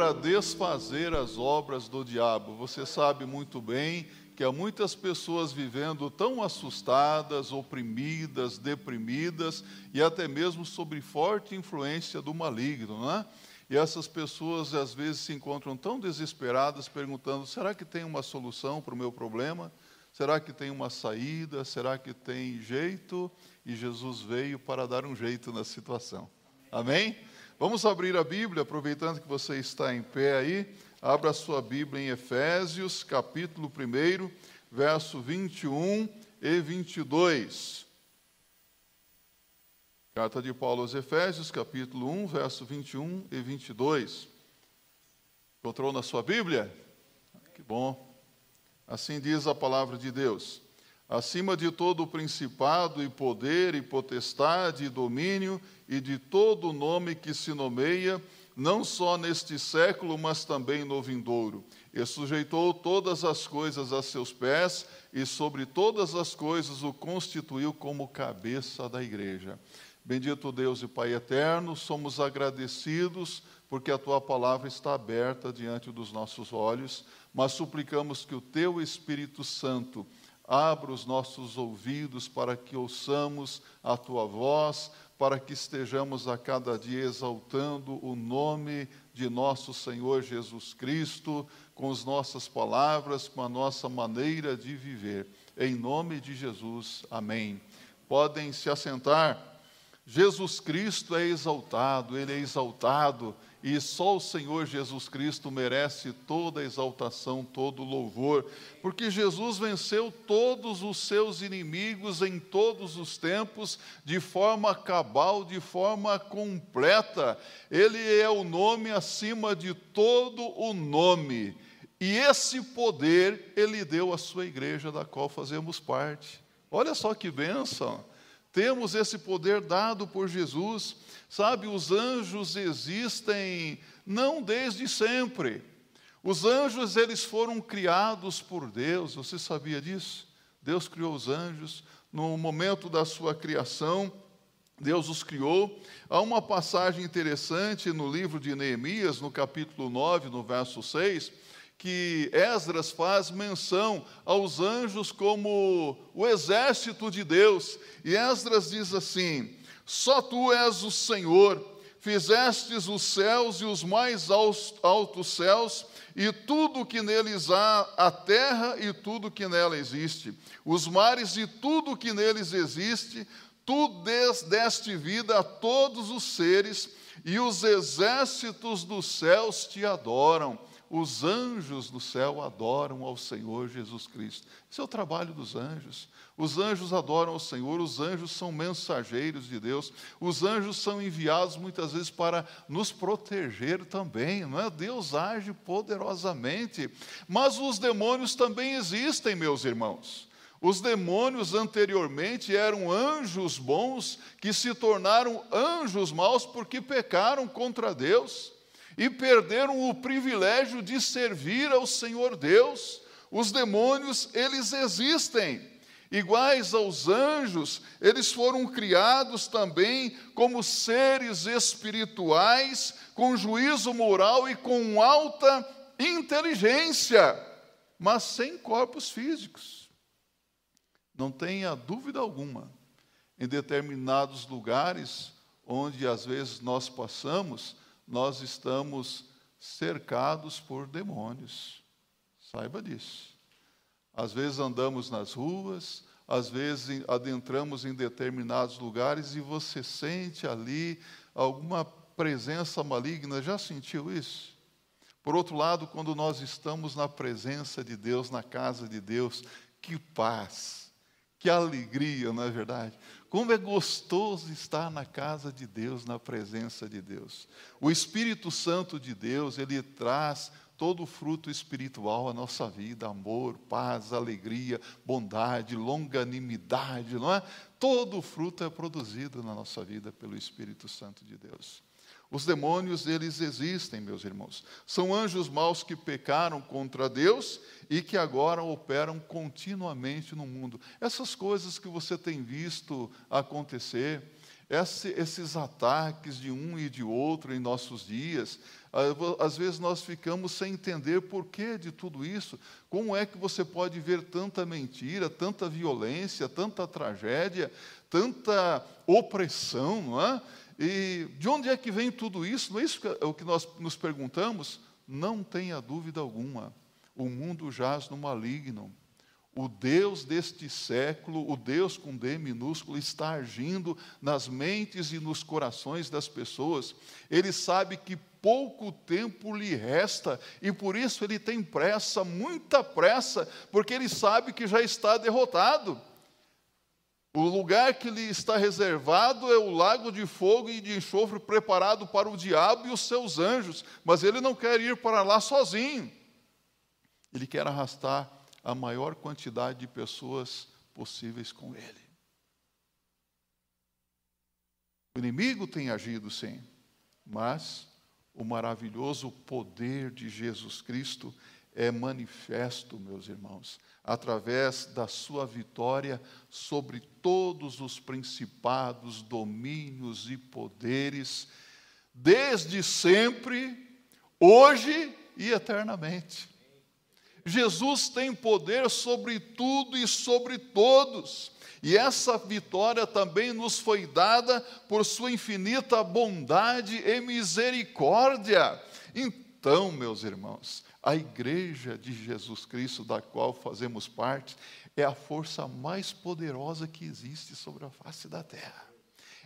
para desfazer as obras do diabo. Você sabe muito bem que há muitas pessoas vivendo tão assustadas, oprimidas, deprimidas e até mesmo sob forte influência do maligno, não é? E essas pessoas às vezes se encontram tão desesperadas, perguntando: será que tem uma solução para o meu problema? Será que tem uma saída? Será que tem jeito? E Jesus veio para dar um jeito na situação. Amém? Vamos abrir a Bíblia, aproveitando que você está em pé aí. Abra sua Bíblia em Efésios, capítulo 1, verso 21 e 22. Carta de Paulo aos Efésios, capítulo 1, verso 21 e 22. Encontrou na sua Bíblia? Que bom. Assim diz a palavra de Deus. Acima de todo o principado e poder e potestade e domínio e de todo nome que se nomeia, não só neste século, mas também no vindouro. E sujeitou todas as coisas a seus pés, e sobre todas as coisas o constituiu como cabeça da igreja. Bendito Deus e Pai eterno, somos agradecidos porque a tua palavra está aberta diante dos nossos olhos, mas suplicamos que o teu Espírito Santo abra os nossos ouvidos para que ouçamos a tua voz, para que estejamos a cada dia exaltando o nome de nosso Senhor Jesus Cristo, com as nossas palavras, com a nossa maneira de viver. Em nome de Jesus, amém. Podem se assentar. Jesus Cristo é exaltado, ele é exaltado e só o Senhor Jesus Cristo merece toda exaltação, todo louvor, porque Jesus venceu todos os seus inimigos em todos os tempos, de forma cabal, de forma completa. Ele é o nome acima de todo o nome. E esse poder ele deu à sua igreja, da qual fazemos parte. Olha só que bênção! Temos esse poder dado por Jesus. Sabe, os anjos existem não desde sempre. Os anjos, eles foram criados por Deus. Você sabia disso? Deus criou os anjos no momento da sua criação. Deus os criou. Há uma passagem interessante no livro de Neemias, no capítulo 9, no verso 6, que Esdras faz menção aos anjos como o exército de Deus. E Esdras diz assim: Só tu és o Senhor, fizestes os céus e os mais altos céus, e tudo que neles há, a terra e tudo que nela existe, os mares e tudo que neles existe, tu deste vida a todos os seres, e os exércitos dos céus te adoram os anjos do céu adoram ao Senhor Jesus Cristo. Esse é o trabalho dos anjos. Os anjos adoram ao Senhor, os anjos são mensageiros de Deus, os anjos são enviados muitas vezes para nos proteger também, não é? Deus age poderosamente, mas os demônios também existem, meus irmãos. Os demônios anteriormente eram anjos bons que se tornaram anjos maus porque pecaram contra Deus e perderam o privilégio de servir ao Senhor Deus. Os demônios, eles existem. Iguais aos anjos, eles foram criados também como seres espirituais, com juízo moral e com alta inteligência, mas sem corpos físicos. Não tenha dúvida alguma, em determinados lugares onde às vezes nós passamos, nós estamos cercados por demônios. Saiba disso. Às vezes andamos nas ruas, às vezes adentramos em determinados lugares e você sente ali alguma presença maligna. Já sentiu isso? Por outro lado, quando nós estamos na presença de Deus, na casa de Deus, que paz, que alegria, não é verdade? Como é gostoso estar na casa de Deus, na presença de Deus. O Espírito Santo de Deus, ele traz todo o fruto espiritual à nossa vida: amor, paz, alegria, bondade, longanimidade, não é? Todo o fruto é produzido na nossa vida pelo Espírito Santo de Deus. Os demônios, eles existem, meus irmãos. São anjos maus que pecaram contra Deus e que agora operam continuamente no mundo. Essas coisas que você tem visto acontecer, esses ataques de um e de outro em nossos dias. Às vezes nós ficamos sem entender por que de tudo isso. Como é que você pode ver tanta mentira, tanta violência, tanta tragédia, tanta opressão, não é? E de onde é que vem tudo isso? Não é isso que é o que nós nos perguntamos? Não tenha dúvida alguma. O mundo jaz no maligno. O Deus deste século, o Deus com D minúsculo, está agindo nas mentes e nos corações das pessoas. Ele sabe que pouco tempo lhe resta e por isso ele tem pressa, muita pressa, porque ele sabe que já está derrotado. O lugar que lhe está reservado é o lago de fogo e de enxofre preparado para o diabo e os seus anjos, mas ele não quer ir para lá sozinho. Ele quer arrastar a maior quantidade de pessoas possíveis com ele. O inimigo tem agido sim, mas o maravilhoso poder de Jesus Cristo é manifesto, meus irmãos, através da sua vitória sobre todos os principados, domínios e poderes, desde sempre, hoje e eternamente. Jesus tem poder sobre tudo e sobre todos. E essa vitória também nos foi dada por sua infinita bondade e misericórdia. Então, meus irmãos, a igreja de Jesus Cristo, da qual fazemos parte, é a força mais poderosa que existe sobre a face da terra.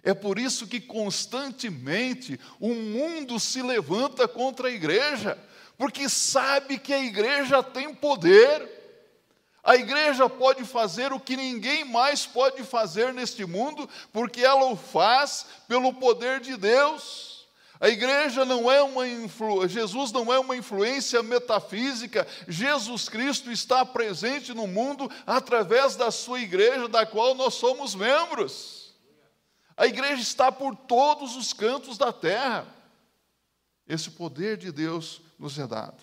É por isso que constantemente o mundo se levanta contra a igreja porque sabe que a igreja tem poder. A igreja pode fazer o que ninguém mais pode fazer neste mundo, porque ela o faz pelo poder de Deus. A igreja não é uma influ... Jesus não é uma influência metafísica, Jesus Cristo está presente no mundo através da sua igreja, da qual nós somos membros. A igreja está por todos os cantos da terra. Esse poder de Deus nos é dado.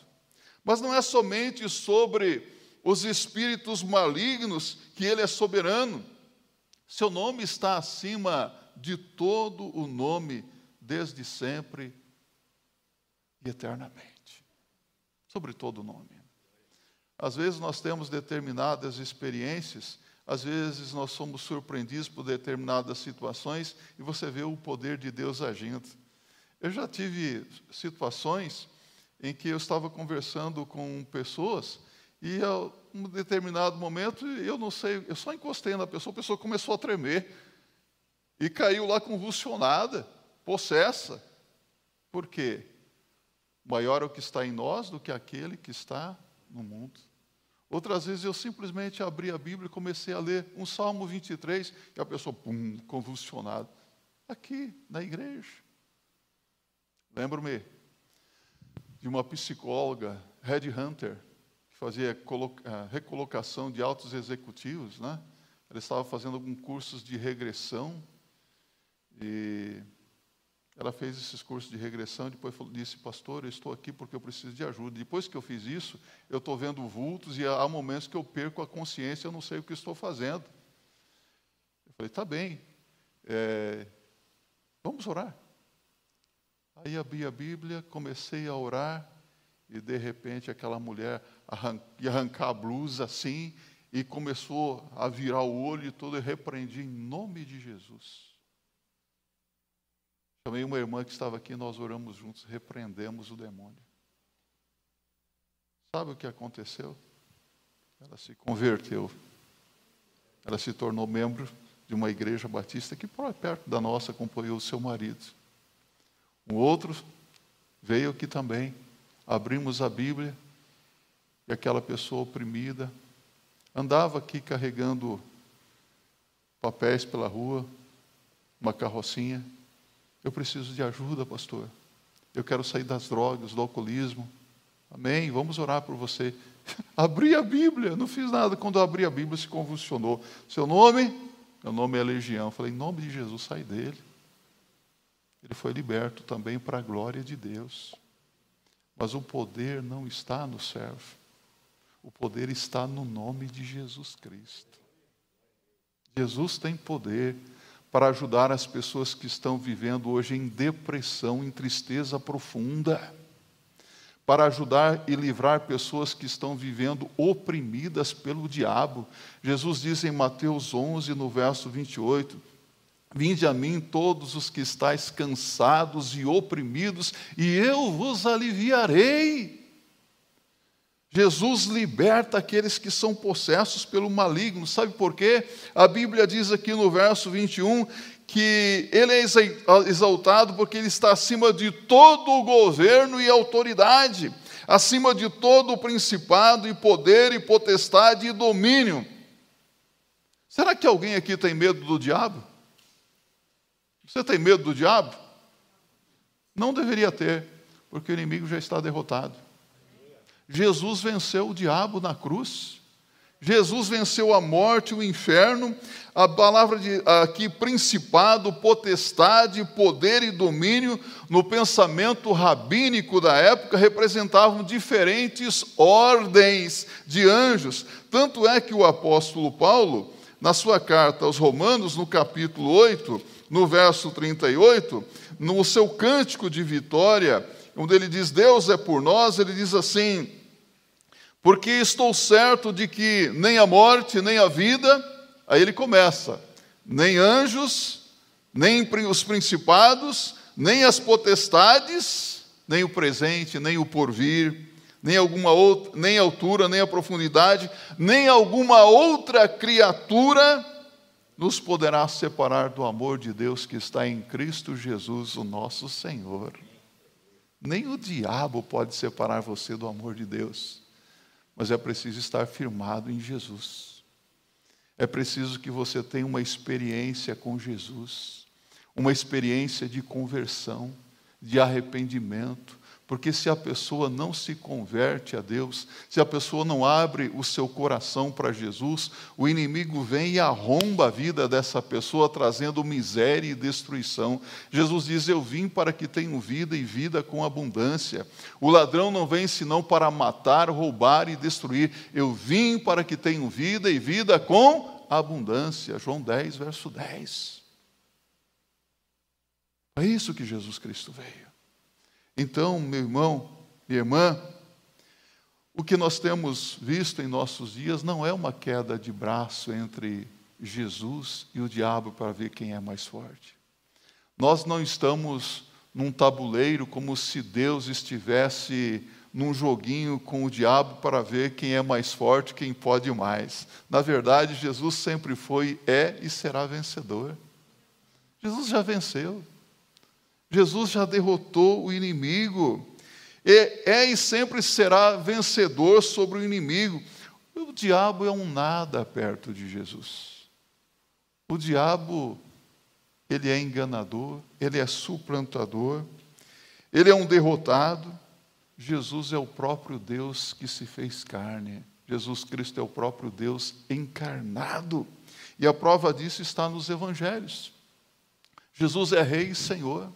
Mas não é somente sobre os espíritos malignos que ele é soberano. Seu nome está acima de todo o nome, desde sempre e eternamente. Sobre todo o nome. Às vezes nós temos determinadas experiências, às vezes nós somos surpreendidos por determinadas situações e você vê o poder de Deus agindo. Eu já tive situações em que eu estava conversando com pessoas e a um determinado momento, eu não sei, eu só encostei na pessoa, a pessoa começou a tremer e caiu lá convulsionada, possessa. Por quê? Maior é o que está em nós do que aquele que está no mundo. Outras vezes eu simplesmente abri a Bíblia e comecei a ler um Salmo 23 e a pessoa, pum, convulsionada. Aqui, na igreja. Lembro-me de uma psicóloga, Red Hunter, que fazia recolocação de altos executivos, né? Ela estava fazendo alguns cursos de regressão e ela fez esses cursos de regressão e depois disse, pastor, eu estou aqui porque eu preciso de ajuda. Depois que eu fiz isso, eu estou vendo vultos e há momentos que eu perco a consciência, eu não sei o que estou fazendo. Eu falei, tá bem, é, vamos orar. Aí abri a Bíblia, comecei a orar, e de repente aquela mulher ia arrancar a blusa assim, e começou a virar o olho e tudo, e repreendi em nome de Jesus. Chamei uma irmã que estava aqui, nós oramos juntos, repreendemos o demônio. Sabe o que aconteceu? Ela se converteu. Ela se tornou membro de uma igreja batista que perto da nossa acompanhou o seu marido. Um outro veio aqui também, abrimos a Bíblia, e aquela pessoa oprimida andava aqui carregando papéis pela rua, uma carrocinha. Eu preciso de ajuda, pastor. Eu quero sair das drogas, do alcoolismo. Amém? Vamos orar por você. Abri a Bíblia, não fiz nada. Quando eu abri a Bíblia, se convulsionou. Seu nome? Meu nome é Legião. Eu falei, em nome de Jesus, sai dele. Ele foi liberto também para a glória de Deus. Mas o poder não está no servo. O poder está no nome de Jesus Cristo. Jesus tem poder para ajudar as pessoas que estão vivendo hoje em depressão, em tristeza profunda, para ajudar e livrar pessoas que estão vivendo oprimidas pelo diabo. Jesus diz em Mateus 11, no verso 28, Vinde a mim todos os que estáis cansados e oprimidos, e eu vos aliviarei. Jesus liberta aqueles que são possessos pelo maligno. Sabe por quê? A Bíblia diz aqui no verso 21 que ele é exaltado porque ele está acima de todo o governo e autoridade, acima de todo o principado e poder e potestade e domínio. Será que alguém aqui tem medo do diabo? Você tem medo do diabo? Não deveria ter, porque o inimigo já está derrotado. Jesus venceu o diabo na cruz. Jesus venceu a morte, o inferno. A palavra de, aqui, principado, potestade, poder e domínio, no pensamento rabínico da época, representavam diferentes ordens de anjos. Tanto é que o apóstolo Paulo, na sua carta aos Romanos, no capítulo 8, no verso 38, no seu cântico de vitória, onde ele diz: Deus é por nós, ele diz assim: Porque estou certo de que nem a morte, nem a vida, aí ele começa, nem anjos, nem os principados, nem as potestades, nem o presente, nem o porvir, nem alguma outra, nem a altura, nem a profundidade, nem alguma outra criatura nos poderá separar do amor de Deus que está em Cristo Jesus, o nosso Senhor. Nem o diabo pode separar você do amor de Deus, mas é preciso estar firmado em Jesus. É preciso que você tenha uma experiência com Jesus, uma experiência de conversão, de arrependimento, porque se a pessoa não se converte a Deus, se a pessoa não abre o seu coração para Jesus, o inimigo vem e arromba a vida dessa pessoa, trazendo miséria e destruição. Jesus diz: Eu vim para que tenham vida e vida com abundância. O ladrão não vem senão para matar, roubar e destruir. Eu vim para que tenham vida e vida com abundância. João 10, verso 10. É isso que Jesus Cristo veio. Então, meu irmão, minha irmã, o que nós temos visto em nossos dias não é uma queda de braço entre Jesus e o diabo para ver quem é mais forte. Nós não estamos num tabuleiro como se Deus estivesse num joguinho com o diabo para ver quem é mais forte, quem pode mais. Na verdade, Jesus sempre foi, é e será vencedor. Jesus já venceu. Jesus já derrotou o inimigo. E é e sempre será vencedor sobre o inimigo. O diabo é um nada perto de Jesus. O diabo, ele é enganador, ele é suplantador, ele é um derrotado. Jesus é o próprio Deus que se fez carne. Jesus Cristo é o próprio Deus encarnado. E a prova disso está nos evangelhos. Jesus é Rei e Senhor.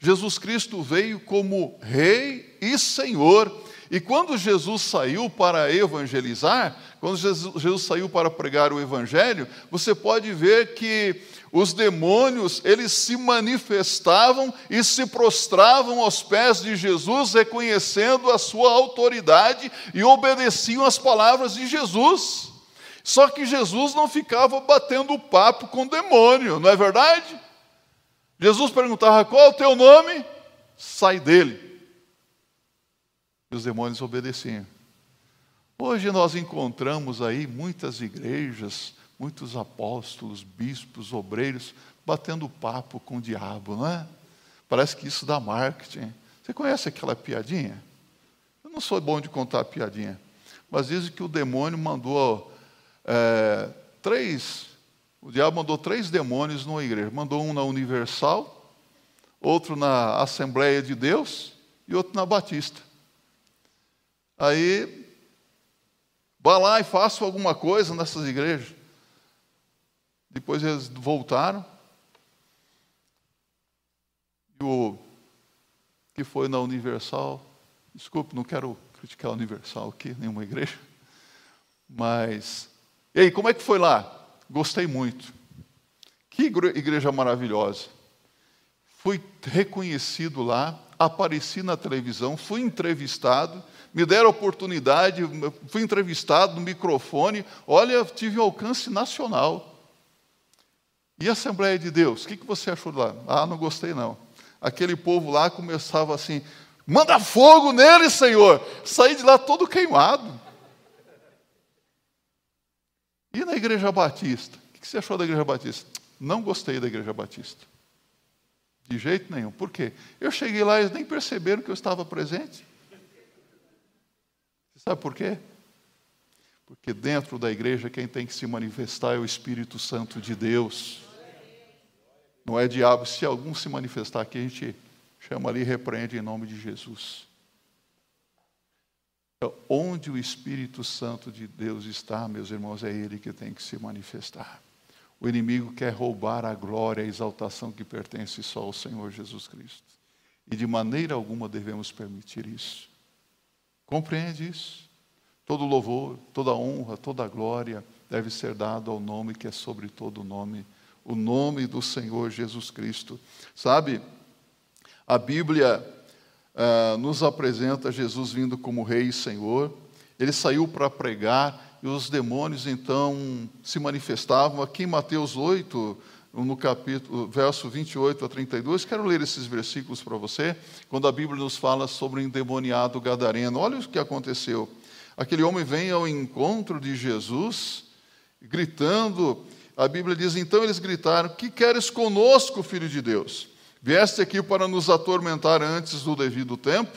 Jesus Cristo veio como Rei e Senhor. E quando Jesus saiu para evangelizar, quando Jesus, Jesus, saiu para pregar o Evangelho, você pode ver que os demônios, eles se manifestavam e se prostravam aos pés de Jesus, reconhecendo a sua autoridade e obedeciam às palavras de Jesus. Só que Jesus não ficava batendo papo com o demônio, não é verdade? Jesus perguntava: Qual é o teu nome? Sai dele. E os demônios obedeciam. Hoje nós encontramos aí muitas igrejas, muitos apóstolos, bispos, obreiros, batendo papo com o diabo, não é? Parece que isso dá marketing. Você conhece aquela piadinha? Eu não sou bom de contar piadinha, mas dizem que o demônio mandou é, três o diabo mandou três demônios numa igreja. Mandou um na Universal, outro na Assembleia de Deus e outro na Batista. Aí, vá lá e faça alguma coisa nessas igrejas. Depois eles voltaram. E o que foi na Universal, desculpe, não quero criticar a Universal aqui, nenhuma igreja, mas. E aí, como é que foi lá? Gostei muito. Que igreja maravilhosa. Fui reconhecido lá, apareci na televisão, fui entrevistado, me deram oportunidade, fui entrevistado no microfone. Olha, tive um alcance nacional. E a Assembleia de Deus, o que, você achou lá? Ah, não gostei não. Aquele povo lá começava assim: manda fogo nele, Senhor. Saí de lá todo queimado. E na Igreja Batista? O que você achou da Igreja Batista? Não gostei da Igreja Batista. De jeito nenhum. Por quê? Eu cheguei lá e eles nem perceberam que eu estava presente. Você sabe por quê? Porque dentro da igreja quem tem que se manifestar é o Espírito Santo de Deus. Não é diabo. Se algum se manifestar aqui, a gente chama ali e repreende em nome de Jesus. Onde o Espírito Santo de Deus está, meus irmãos, é Ele que tem que se manifestar. O inimigo quer roubar a glória, a exaltação que pertence só ao Senhor Jesus Cristo. E de maneira alguma devemos permitir isso. Compreende isso? Todo louvor, toda honra, toda glória deve ser dado ao nome que é sobre todo nome, o nome do Senhor Jesus Cristo. Sabe, a Bíblia uh, nos apresenta Jesus vindo como Rei e Senhor. Ele saiu para pregar e os demônios então se manifestavam. Aqui em Mateus 8, no capítulo, verso 28 a 32, quero ler esses versículos para você, quando a Bíblia nos fala sobre o endemoniado gadareno. Olha o que aconteceu. Aquele homem vem ao encontro de Jesus, gritando, a Bíblia diz: então eles gritaram: Que queres conosco, filho de Deus? Vieste aqui para nos atormentar antes do devido tempo?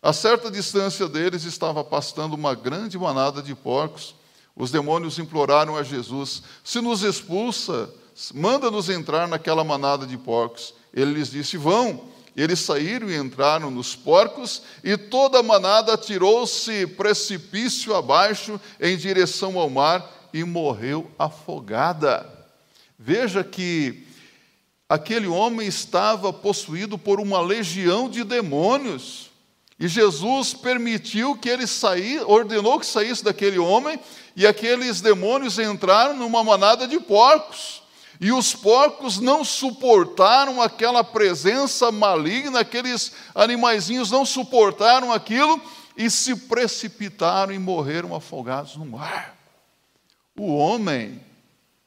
A certa distância deles estava pastando uma grande manada de porcos. Os demônios imploraram a Jesus: Se nos expulsa, manda-nos entrar naquela manada de porcos. Ele lhes disse: Vão. Eles saíram e entraram nos porcos, e toda a manada atirou-se precipício abaixo em direção ao mar e morreu afogada. Veja que aquele homem estava possuído por uma legião de demônios. E Jesus permitiu que ele saísse, ordenou que saísse daquele homem, e aqueles demônios entraram numa manada de porcos. E os porcos não suportaram aquela presença maligna, aqueles animaizinhos não suportaram aquilo e se precipitaram e morreram afogados no mar. O homem,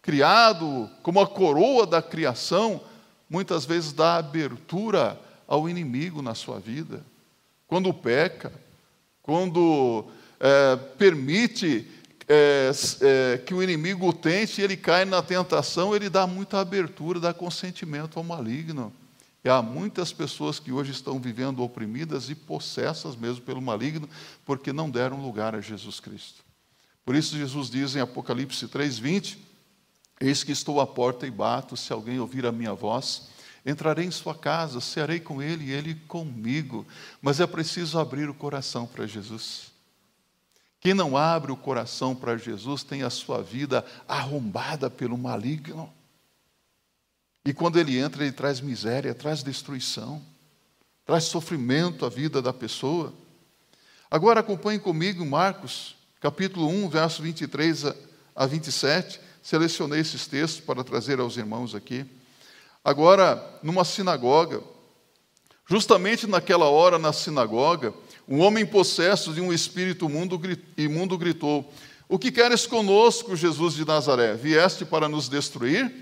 criado como a coroa da criação, muitas vezes dá abertura ao inimigo na sua vida quando peca, quando é, permite é, é, que o inimigo o tente e ele cai na tentação, ele dá muita abertura, dá consentimento ao maligno. E há muitas pessoas que hoje estão vivendo oprimidas e possessas mesmo pelo maligno, porque não deram lugar a Jesus Cristo. Por isso Jesus diz em Apocalipse 3:20: Eis que estou à porta e bato, se alguém ouvir a minha voz Entrarei em sua casa, cearei com ele e ele comigo. Mas é preciso abrir o coração para Jesus. Quem não abre o coração para Jesus tem a sua vida arrombada pelo maligno. E quando ele entra, ele traz miséria, traz destruição, traz sofrimento à vida da pessoa. Agora acompanhe comigo Marcos, capítulo 1, verso 23 a 27. Selecionei esses textos para trazer aos irmãos aqui. Agora, numa sinagoga, justamente naquela hora na sinagoga, um homem possesso de um espírito imundo gritou: O que queres conosco, Jesus de Nazaré? Vieste para nos destruir?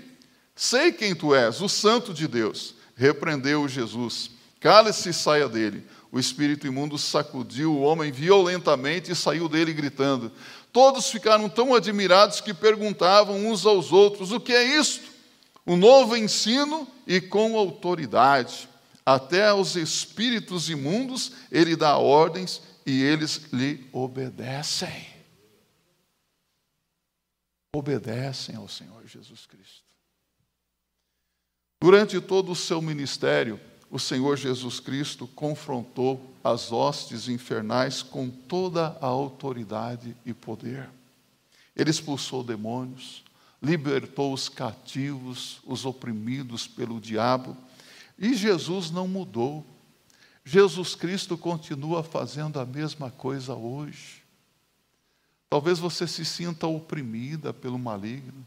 Sei quem tu és, o Santo de Deus. Repreendeu Jesus. Cale-se e saia dele. O espírito imundo sacudiu o homem violentamente e saiu dele gritando. Todos ficaram tão admirados que perguntavam uns aos outros: O que é isto? um novo ensino e com autoridade. Até aos espíritos imundos ele dá ordens e eles lhe obedecem. Obedecem ao Senhor Jesus Cristo. Durante todo o seu ministério, o Senhor Jesus Cristo confrontou as hostes infernais com toda a autoridade e poder. Ele expulsou demônios, libertou os cativos, os oprimidos pelo diabo. E Jesus não mudou. Jesus Cristo continua fazendo a mesma coisa hoje. Talvez você se sinta oprimida pelo maligno.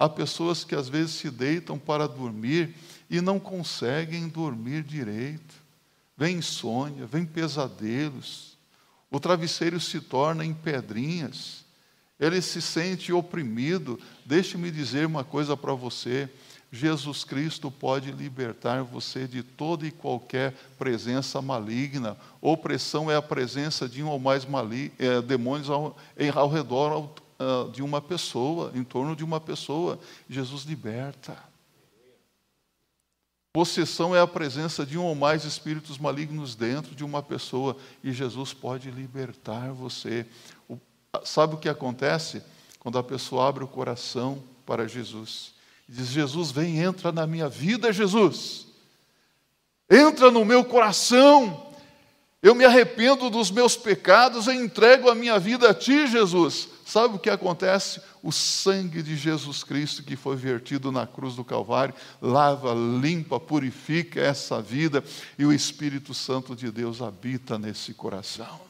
Há pessoas que às vezes se deitam para dormir e não conseguem dormir direito. Vem insônia, vem pesadelos. O travesseiro se torna em pedrinhas. Ele se sente oprimido. Deixe-me dizer uma coisa para você. Jesus Cristo pode libertar você de toda e qualquer presença maligna. Opressão é a presença de um ou mais é, demônios ao, ao redor ao, uh, de uma pessoa, em torno de uma pessoa. Jesus liberta. Possessão é a presença de um ou mais espíritos malignos dentro de uma pessoa e Jesus pode libertar você. O, sabe o que acontece quando a pessoa abre o coração para Jesus? diz: Jesus, vem, entra na minha vida, Jesus. Entra no meu coração. Eu me arrependo dos meus pecados, eu entrego a minha vida a ti, Jesus. Sabe o que acontece? O sangue de Jesus Cristo que foi vertido na cruz do Calvário lava, limpa, purifica essa vida e o Espírito Santo de Deus habita nesse coração.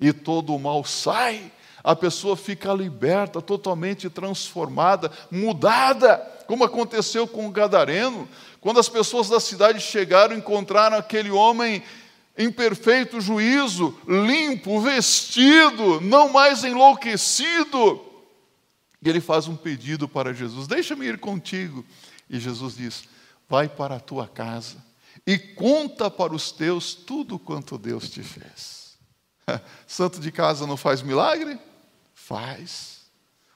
E todo o mal sai, a pessoa fica liberta, totalmente transformada, mudada, como aconteceu com o Gadareno, quando as pessoas da cidade chegaram, encontraram aquele homem em perfeito juízo, limpo, vestido, não mais enlouquecido. E ele faz um pedido para Jesus: Deixa-me ir contigo. E Jesus diz: Vai para a tua casa e conta para os teus tudo quanto Deus te fez. Santo de casa não faz milagre? Faz.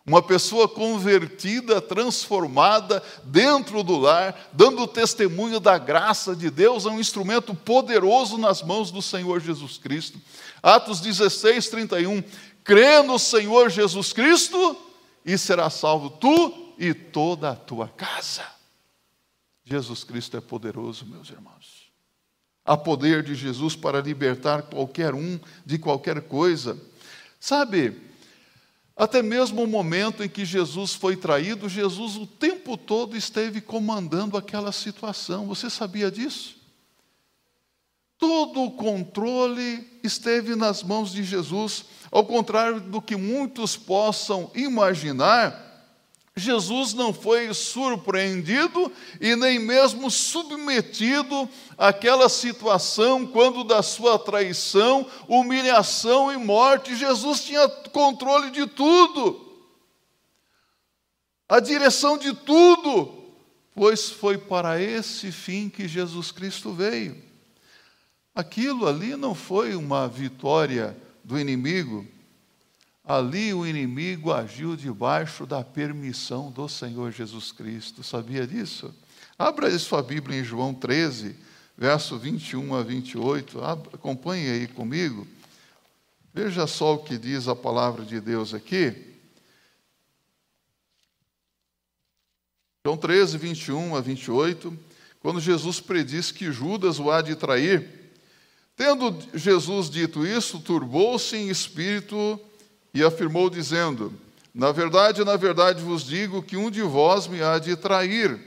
Uma pessoa convertida, transformada dentro do lar, dando testemunho da graça de Deus, é um instrumento poderoso nas mãos do Senhor Jesus Cristo. Atos 16, 31. Crê no Senhor Jesus Cristo e será salvo tu e toda a tua casa. Jesus Cristo é poderoso, meus irmãos. Há poder de Jesus para libertar qualquer um de qualquer coisa. Sabe, até mesmo o momento em que Jesus foi traído, Jesus o tempo todo esteve comandando aquela situação. Você sabia disso? Todo o controle esteve nas mãos de Jesus, ao contrário do que muitos possam imaginar. Jesus não foi surpreendido e nem mesmo submetido àquela situação quando da sua traição, humilhação e morte. Jesus tinha controle de tudo, a direção de tudo, pois foi para esse fim que Jesus Cristo veio. Aquilo ali não foi uma vitória do inimigo, Ali o inimigo agiu debaixo da permissão do Senhor Jesus Cristo. Sabia disso? Abra aí sua Bíblia em João 13, verso 21 a 28. Acompanhe aí comigo. Veja só o que diz a palavra de Deus aqui. João 13, 21 a 28. Quando Jesus prediz que Judas o há de trair. Tendo Jesus dito isso, turbou-se em espírito e afirmou, dizendo: Na verdade, na verdade vos digo que um de vós me há de trair.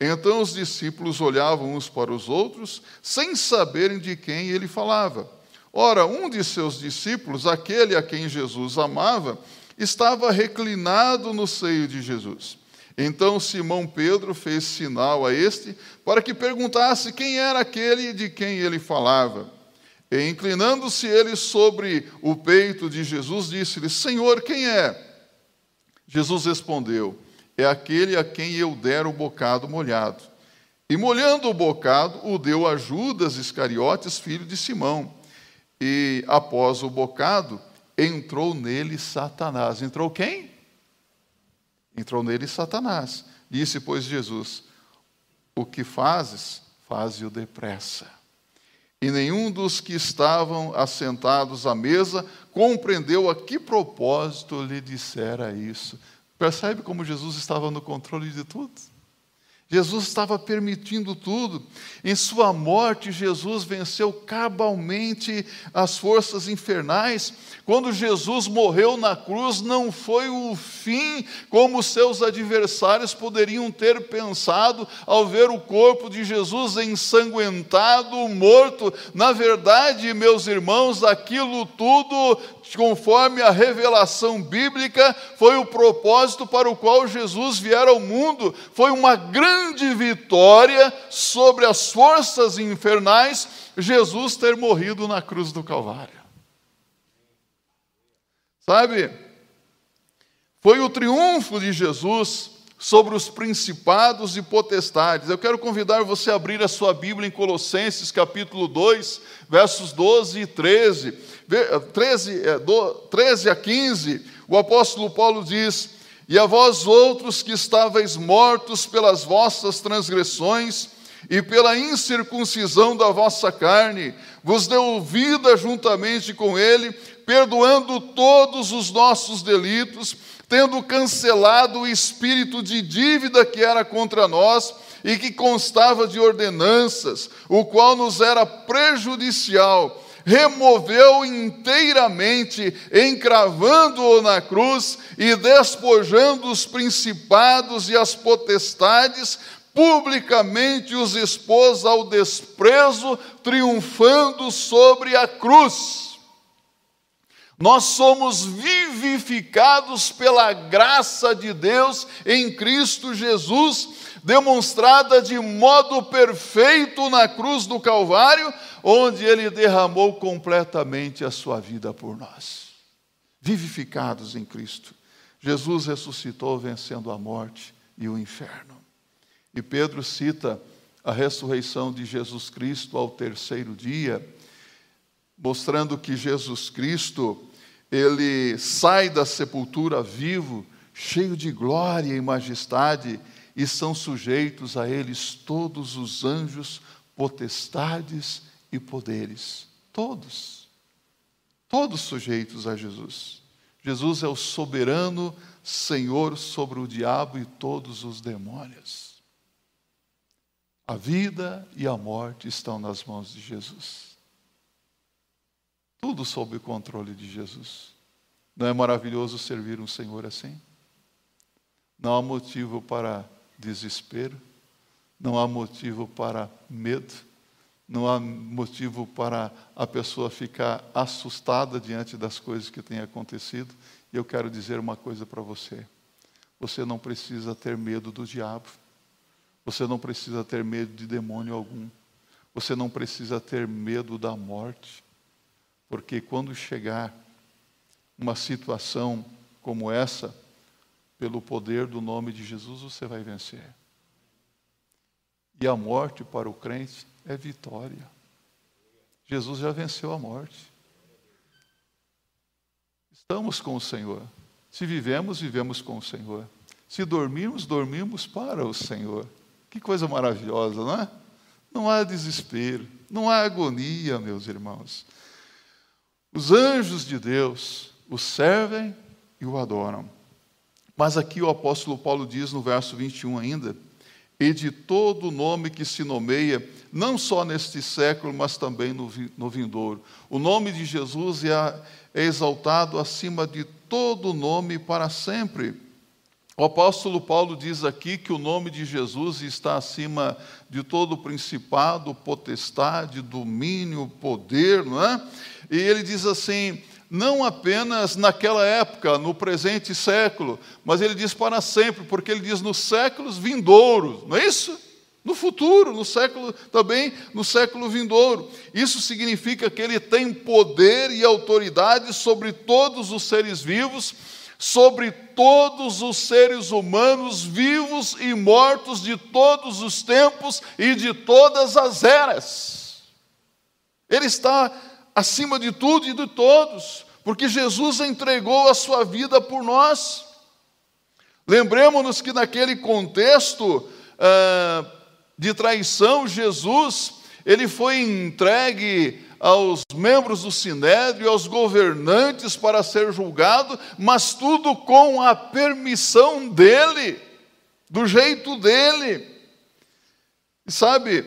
Então os discípulos olhavam uns para os outros, sem saberem de quem ele falava. Ora, um de seus discípulos, aquele a quem Jesus amava, estava reclinado no seio de Jesus. Então Simão Pedro fez sinal a este para que perguntasse quem era aquele de quem ele falava. E inclinando-se ele sobre o peito de Jesus, disse-lhe: Senhor, quem é? Jesus respondeu: É aquele a quem eu der o bocado molhado. E molhando o bocado, o deu a Judas Iscariotes, filho de Simão. E após o bocado, entrou nele Satanás. Entrou quem? Entrou nele Satanás. Disse, pois, Jesus: O que fazes, faze-o depressa. E nenhum dos que estavam assentados à mesa compreendeu a que propósito lhe dissera isso. Percebe como Jesus estava no controle de tudo? Jesus estava permitindo tudo. Em sua morte, Jesus venceu cabalmente as forças infernais. Quando Jesus morreu na cruz, não foi o fim como seus adversários poderiam ter pensado ao ver o corpo de Jesus ensanguentado, morto. Na verdade, meus irmãos, aquilo tudo conforme a revelação bíblica, foi o propósito para o qual Jesus viera ao mundo. Foi uma grande vitória sobre as forças infernais, Jesus ter morrido na cruz do Calvário. Sabe? Foi o triunfo de Jesus sobre os principados e potestades. Eu quero convidar você a abrir a sua Bíblia em Colossenses capítulo 2, versos 12 e 13. 13, 13 a 15, o apóstolo Paulo diz: E a vós outros que estáveis mortos pelas vossas transgressões e pela incircuncisão da vossa carne, vos deu vida juntamente com ele, perdoando todos os nossos delitos tendo cancelado o espírito de dívida que era contra nós e que constava de ordenanças, o qual nos era prejudicial, removeu inteiramente, encravando-o na cruz e despojando os principados e as potestades, publicamente os expôs ao desprezo, triunfando sobre a cruz. Nós somos vivificados pela graça de Deus em Cristo Jesus, demonstrada de modo perfeito na cruz do Calvário, onde Ele derramou completamente a sua vida por nós. Vivificados em Cristo. Jesus ressuscitou vencendo a morte e o inferno. E Pedro cita a ressurreição de Jesus Cristo ao terceiro dia, mostrando que Jesus Cristo ele sai da sepultura vivo, cheio de glória e majestade, e são sujeitos a eles todos os anjos, potestades e poderes. Todos. Todos sujeitos a Jesus. Jesus é o soberano Senhor sobre o diabo e todos os demônios. A vida e a morte estão nas mãos de Jesus. Tudo sob o controle de Jesus. Não é maravilhoso servir um Senhor assim? Não há motivo para desespero, não há motivo para medo, não há motivo para a pessoa ficar assustada diante das coisas que têm acontecido. E eu quero dizer uma coisa para você: você não precisa ter medo do diabo, você não precisa ter medo de demônio algum, você não precisa ter medo da morte. Porque quando chegar uma situação como essa, pelo poder do nome de Jesus, você vai vencer. E a morte para o crente é vitória. Jesus já venceu a morte. Estamos com o Senhor. Se vivemos, vivemos com o Senhor. Se dormirmos, dormimos para o Senhor. Que coisa maravilhosa, não é? Não há desespero, não há agonia, meus irmãos. Os anjos de Deus o servem e o adoram. Mas aqui o apóstolo Paulo diz no verso 21 ainda: E de todo nome que se nomeia, não só neste século, mas também no, no vindouro. O nome de Jesus é, é exaltado acima de todo nome para sempre. O apóstolo Paulo diz aqui que o nome de Jesus está acima de todo principado, potestade, domínio, poder, não é? E ele diz assim: não apenas naquela época, no presente século, mas ele diz para sempre, porque ele diz nos séculos vindouros, não é isso? No futuro, no século também, no século vindouro. Isso significa que ele tem poder e autoridade sobre todos os seres vivos, sobre todos os seres humanos vivos e mortos de todos os tempos e de todas as eras. Ele está acima de tudo e de todos, porque Jesus entregou a sua vida por nós. Lembremos-nos que naquele contexto ah, de traição, Jesus ele foi entregue aos membros do sinédrio, aos governantes para ser julgado, mas tudo com a permissão dele, do jeito dele. E sabe,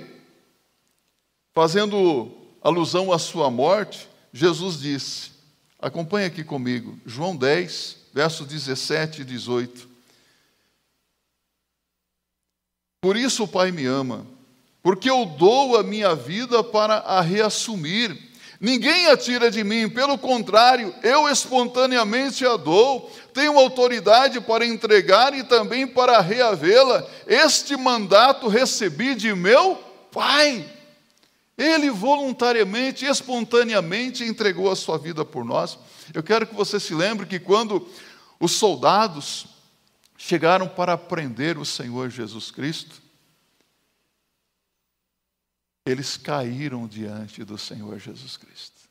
fazendo alusão à sua morte, Jesus disse: acompanhe aqui comigo, João 10, versos 17 e 18. Por isso o Pai me ama, porque eu dou a minha vida para a reassumir. Ninguém a tira de mim, pelo contrário, eu espontaneamente a dou. Tenho autoridade para entregar e também para reavê-la. Este mandato recebi de meu Pai. Ele voluntariamente, espontaneamente entregou a sua vida por nós. Eu quero que você se lembre que quando os soldados chegaram para prender o Senhor Jesus Cristo, eles caíram diante do Senhor Jesus Cristo.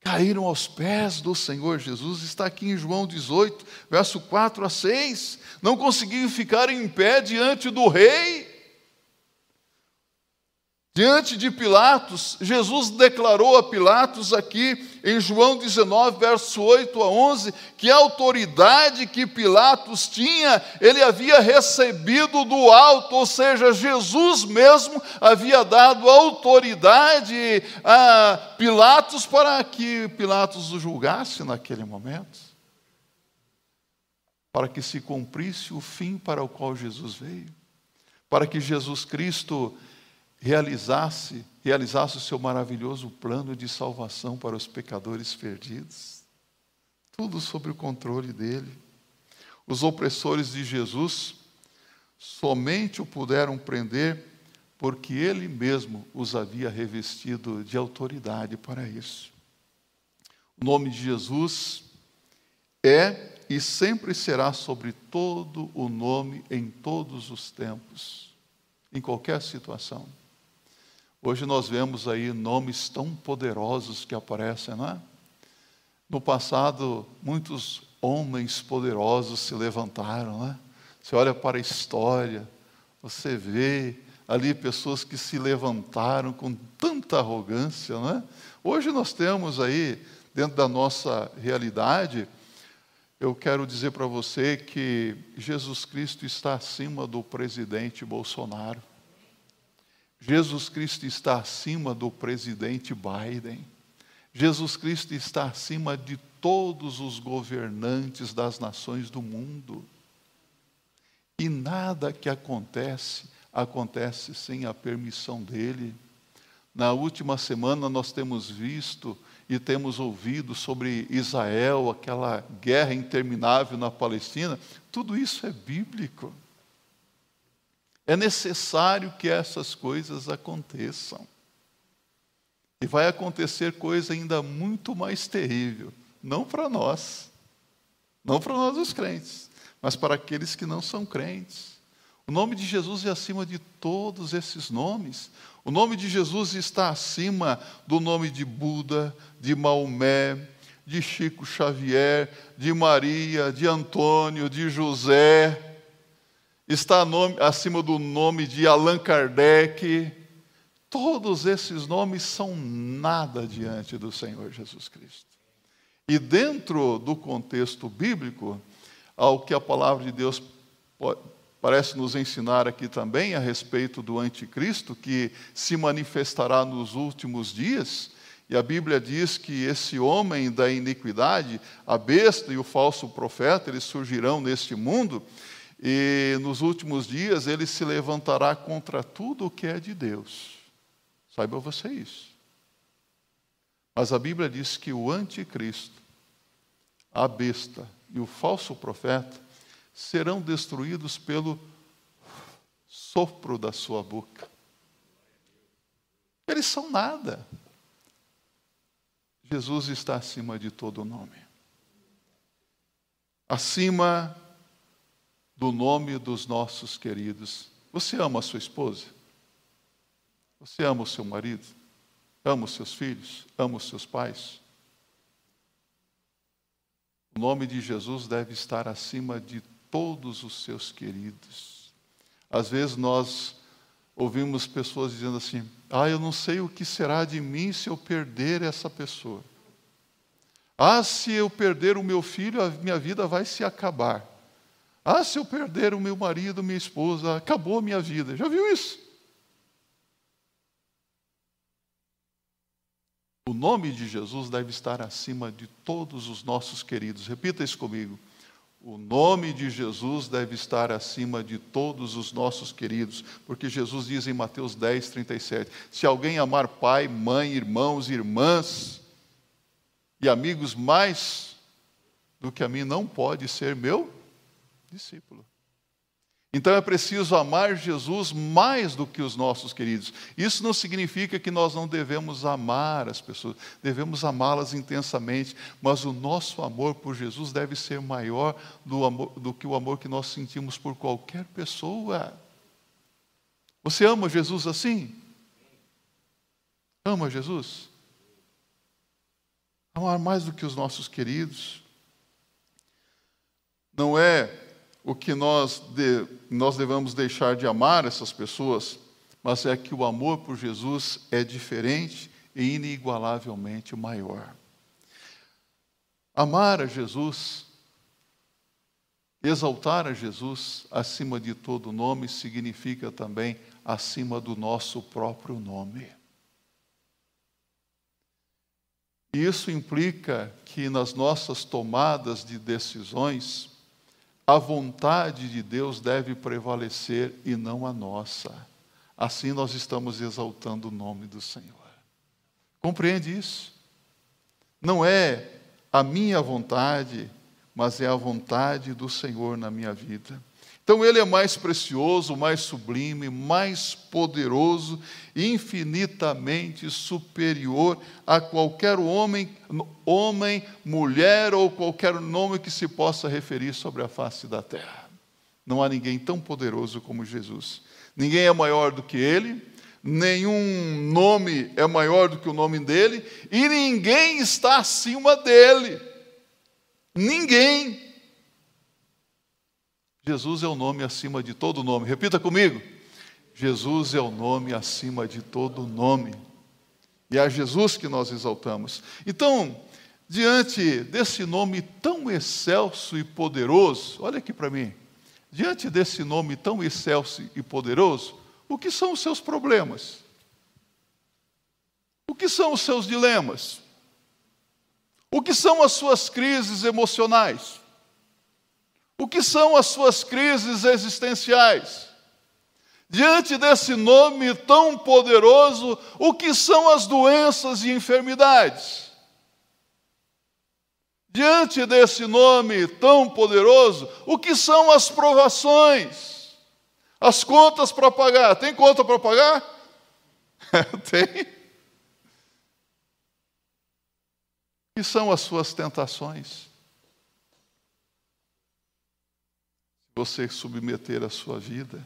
Caíram aos pés do Senhor Jesus, está aqui em João 18, verso 4 a 6. Não conseguiam ficar em pé diante do rei. Diante de Pilatos, Jesus declarou a Pilatos aqui em João 19, verso 8 a 11, que a autoridade que Pilatos tinha, ele havia recebido do alto, ou seja, Jesus mesmo havia dado autoridade a Pilatos para que Pilatos o julgasse naquele momento, para que se cumprisse o fim para o qual Jesus veio, para que Jesus Cristo realizasse, realizasse o seu maravilhoso plano de salvação para os pecadores perdidos. Tudo sob o controle dele. Os opressores de Jesus somente o puderam prender porque ele mesmo os havia revestido de autoridade para isso. O nome de Jesus é e sempre será sobre todo o nome em todos os tempos, em qualquer situação. Hoje nós vemos aí nomes tão poderosos que aparecem, não é? No passado, muitos homens poderosos se levantaram, né? Você olha para a história, você vê ali pessoas que se levantaram com tanta arrogância, não é? Hoje nós temos aí, dentro da nossa realidade, eu quero dizer para você que Jesus Cristo está acima do presidente Bolsonaro. Jesus Cristo está acima do presidente Biden. Jesus Cristo está acima de todos os governantes das nações do mundo. E nada que acontece, acontece sem a permissão dele. Na última semana nós temos visto e temos ouvido sobre Israel, aquela guerra interminável na Palestina. Tudo isso é bíblico. É necessário que essas coisas aconteçam. E vai acontecer coisa ainda muito mais terrível, não para nós, não para nós os crentes, mas para aqueles que não são crentes. O nome de Jesus é acima de todos esses nomes. O nome de Jesus está acima do nome de Buda, de Maomé, de Chico Xavier, de Maria, de Antônio, de José, está nome, acima do nome de Allan Kardec. Todos esses nomes são nada diante do Senhor Jesus Cristo. E dentro do contexto bíblico, ao que a palavra de Deus parece nos ensinar aqui também a respeito do anticristo, que se manifestará nos últimos dias, e a Bíblia diz que esse homem da iniquidade, a besta e o falso profeta, eles surgirão neste mundo, e nos últimos dias ele se levantará contra tudo o que é de Deus. Saiba você isso. Mas a Bíblia diz que o anticristo, a besta e o falso profeta serão destruídos pelo sopro da sua boca. Eles são nada. Jesus está acima de todo nome. Acima do nome dos nossos queridos. Você ama a sua esposa? Você ama o seu marido? Ama os seus filhos? Ama os seus pais? O nome de Jesus deve estar acima de todos os seus queridos. Às vezes nós ouvimos pessoas dizendo assim: Ah, eu não sei o que será de mim se eu perder essa pessoa. Ah, se eu perder o meu filho, a minha vida vai se acabar. Ah, se eu perder o meu marido, minha esposa, acabou a minha vida. Já viu isso? O nome de Jesus deve estar acima de todos os nossos queridos. Repita isso comigo. O nome de Jesus deve estar acima de todos os nossos queridos, porque Jesus diz em Mateus 10, 37: Se alguém amar pai, mãe, irmãos, irmãs e amigos mais do que a mim, não pode ser meu discípulo. Então é preciso amar Jesus mais do que os nossos queridos. Isso não significa que nós não devemos amar as pessoas, devemos amá-las intensamente, mas o nosso amor por Jesus deve ser maior do, amor, do que o amor que nós sentimos por qualquer pessoa. Você ama Jesus assim? Ama Jesus? Amar mais do que os nossos queridos. Não é o que nós, de, nós devemos deixar de amar essas pessoas, mas é que o amor por Jesus é diferente e inigualavelmente maior. Amar a Jesus, exaltar a Jesus acima de todo nome, significa também acima do nosso próprio nome. Isso implica que nas nossas tomadas de decisões, a vontade de Deus deve prevalecer e não a nossa. Assim nós estamos exaltando o nome do Senhor. Compreende isso? Não é a minha vontade, mas é a vontade do Senhor na minha vida. Então ele é mais precioso, mais sublime, mais poderoso, infinitamente superior a qualquer homem, homem, mulher ou qualquer nome que se possa referir sobre a face da terra. Não há ninguém tão poderoso como Jesus. Ninguém é maior do que ele, nenhum nome é maior do que o nome dele, e ninguém está acima dele. Ninguém. Jesus é o nome acima de todo nome. Repita comigo. Jesus é o nome acima de todo nome. E é a Jesus que nós exaltamos. Então, diante desse nome tão excelso e poderoso, olha aqui para mim. Diante desse nome tão excelso e poderoso, o que são os seus problemas? O que são os seus dilemas? O que são as suas crises emocionais? O que são as suas crises existenciais? Diante desse nome tão poderoso, o que são as doenças e enfermidades? Diante desse nome tão poderoso, o que são as provações? As contas para pagar. Tem conta para pagar? Tem. O que são as suas tentações? você submeter a sua vida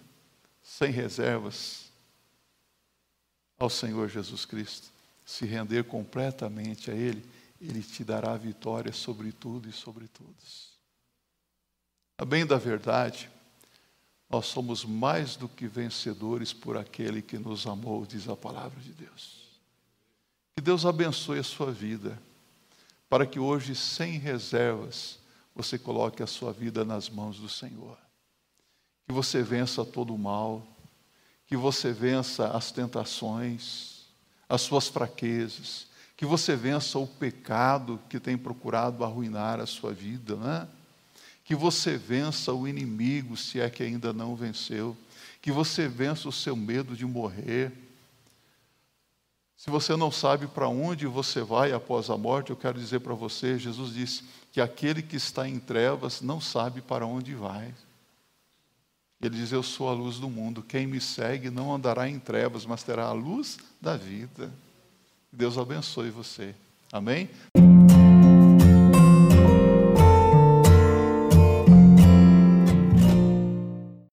sem reservas ao Senhor Jesus Cristo, se render completamente a Ele, Ele te dará vitória sobre tudo e sobre todos. A bem da verdade, nós somos mais do que vencedores por aquele que nos amou, diz a palavra de Deus. Que Deus abençoe a sua vida, para que hoje, sem reservas, você coloque a sua vida nas mãos do Senhor. Que você vença todo o mal, que você vença as tentações, as suas fraquezas, que você vença o pecado que tem procurado arruinar a sua vida, né? que você vença o inimigo, se é que ainda não venceu, que você vença o seu medo de morrer. Se você não sabe para onde você vai após a morte, eu quero dizer para você: Jesus disse que aquele que está em trevas não sabe para onde vai. Ele diz: Eu sou a luz do mundo. Quem me segue não andará em trevas, mas terá a luz da vida. Deus abençoe você. Amém?